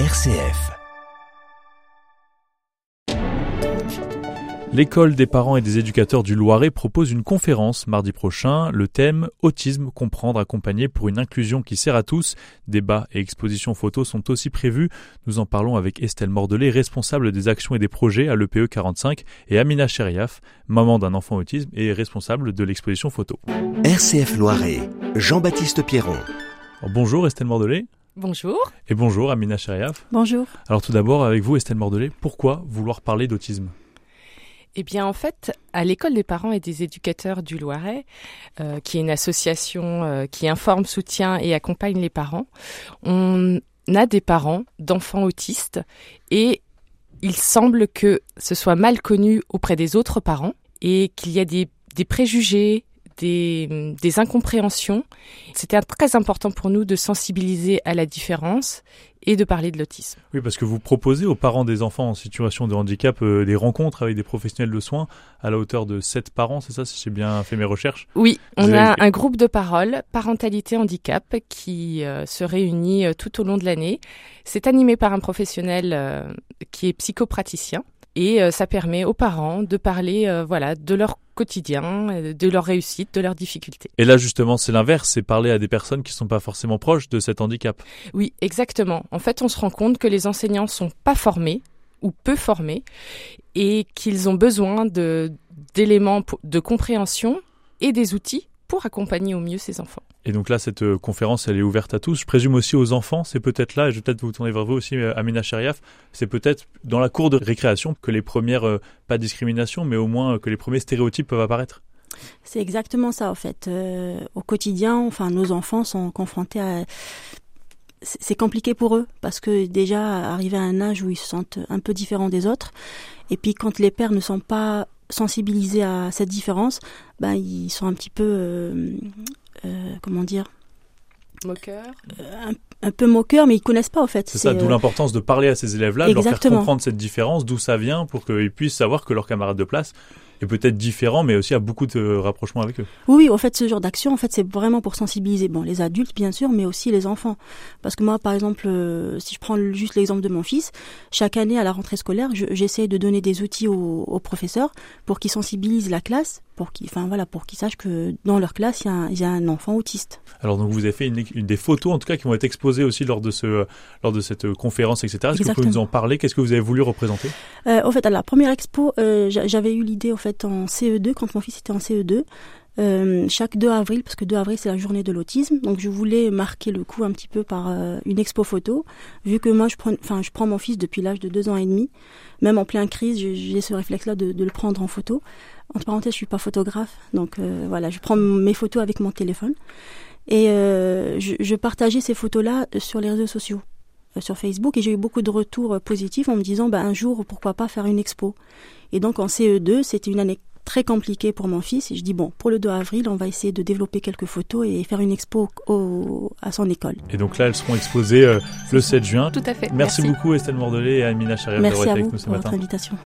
RCF. L'école des parents et des éducateurs du Loiret propose une conférence mardi prochain. Le thème Autisme, comprendre, accompagner pour une inclusion qui sert à tous. Débats et expositions photos sont aussi prévus. Nous en parlons avec Estelle Mordelet, responsable des actions et des projets à l'EPE 45, et Amina Cheriaf, maman d'un enfant autisme et responsable de l'exposition photo. RCF Loiret. Jean-Baptiste Pierron. Alors, bonjour Estelle Mordelet. Bonjour. Et bonjour Amina Cheriaf. Bonjour. Alors tout d'abord avec vous Estelle Mordelet, pourquoi vouloir parler d'autisme? Eh bien, en fait, à l'école des parents et des éducateurs du Loiret, euh, qui est une association euh, qui informe, soutient et accompagne les parents, on a des parents d'enfants autistes et il semble que ce soit mal connu auprès des autres parents et qu'il y a des, des préjugés, des, des incompréhensions. C'était très important pour nous de sensibiliser à la différence et de parler de l'autisme. Oui, parce que vous proposez aux parents des enfants en situation de handicap euh, des rencontres avec des professionnels de soins à la hauteur de 7 parents, c'est ça si j'ai bien fait mes recherches? Oui, on a un groupe de parole, parentalité handicap, qui euh, se réunit euh, tout au long de l'année. C'est animé par un professionnel qui est psychopraticien et ça permet aux parents de parler voilà de leur quotidien, euh, de leur réussite, de leurs difficultés. Et là justement, c'est l'inverse, c'est parler à des personnes qui sont pas forcément proches de cet handicap. Oui, exactement. En fait, on se rend compte que les enseignants sont pas formés ou peu formés et qu'ils ont besoin de d'éléments de compréhension et des outils pour accompagner au mieux ces enfants. Et donc là, cette euh, conférence, elle est ouverte à tous. Je présume aussi aux enfants. C'est peut-être là, et je vais peut-être vous tourner vers vous aussi, euh, Amina Shariaf. C'est peut-être dans la cour de récréation que les premières, euh, pas discriminations, mais au moins que les premiers stéréotypes peuvent apparaître. C'est exactement ça, en fait. au quotidien, enfin, nos enfants sont confrontés à c'est compliqué pour eux parce que déjà arrivé à un âge où ils se sentent un peu différents des autres et puis quand les pères ne sont pas sensibilisés à cette différence, ben ils sont un petit peu euh, comment dire Moqueur euh, un, peu moqueur, mais ils connaissent pas en fait. C'est ça, d'où euh, l'importance de parler à ces élèves-là, de leur faire comprendre cette différence, d'où ça vient, pour qu'ils puissent savoir que leur camarade de place est peut-être différent, mais aussi a beaucoup de rapprochements avec eux. Oui, en fait, ce genre d'action, en fait, c'est vraiment pour sensibiliser, bon, les adultes bien sûr, mais aussi les enfants. Parce que moi, par exemple, si je prends juste l'exemple de mon fils, chaque année à la rentrée scolaire, j'essaie de donner des outils aux, aux professeurs pour qu'ils sensibilisent la classe pour qu'ils, enfin voilà, pour qu'ils sachent que dans leur classe il y, a un, enfant autiste. Alors donc vous avez fait une, des photos en tout cas qui vont être exposées aussi lors de ce, lors de cette conférence, etc. Est-ce que vous pouvez nous en parler? Qu'est-ce que vous avez voulu représenter? Euh, En fait, à la première expo, euh, j'avais eu l'idée fait en CE2 quand mon fils était en CE2. Euh, chaque 2 avril, parce que 2 avril c'est la journée de l'autisme, donc je voulais marquer le coup un petit peu par euh, une expo photo, vu que moi je prends, enfin je prends mon fils depuis l'âge de 2 ans et demi, même en pleine crise, j'ai ce réflexe-là de, le prendre en photo. Entre parenthèses, je suis pas photographe, donc euh, voilà, je prends mes photos avec mon téléphone et je, partageais ces photos-là sur les réseaux sociaux, sur Facebook, et j'ai eu beaucoup de retours positifs en me disant, bah, un jour, pourquoi pas faire une expo. Et donc en CE2, c'était une année très compliquée pour mon fils. Et je dis, bon, pour le 2 avril, on va essayer de développer quelques photos et faire une expo au, à son école. Et donc là, elles seront exposées le 7 juin. Tout à fait. Merci, beaucoup Estelle Mordelet et Amina Charia d'avoir été avec nous ce matin. Merci à vous pour votre invitation.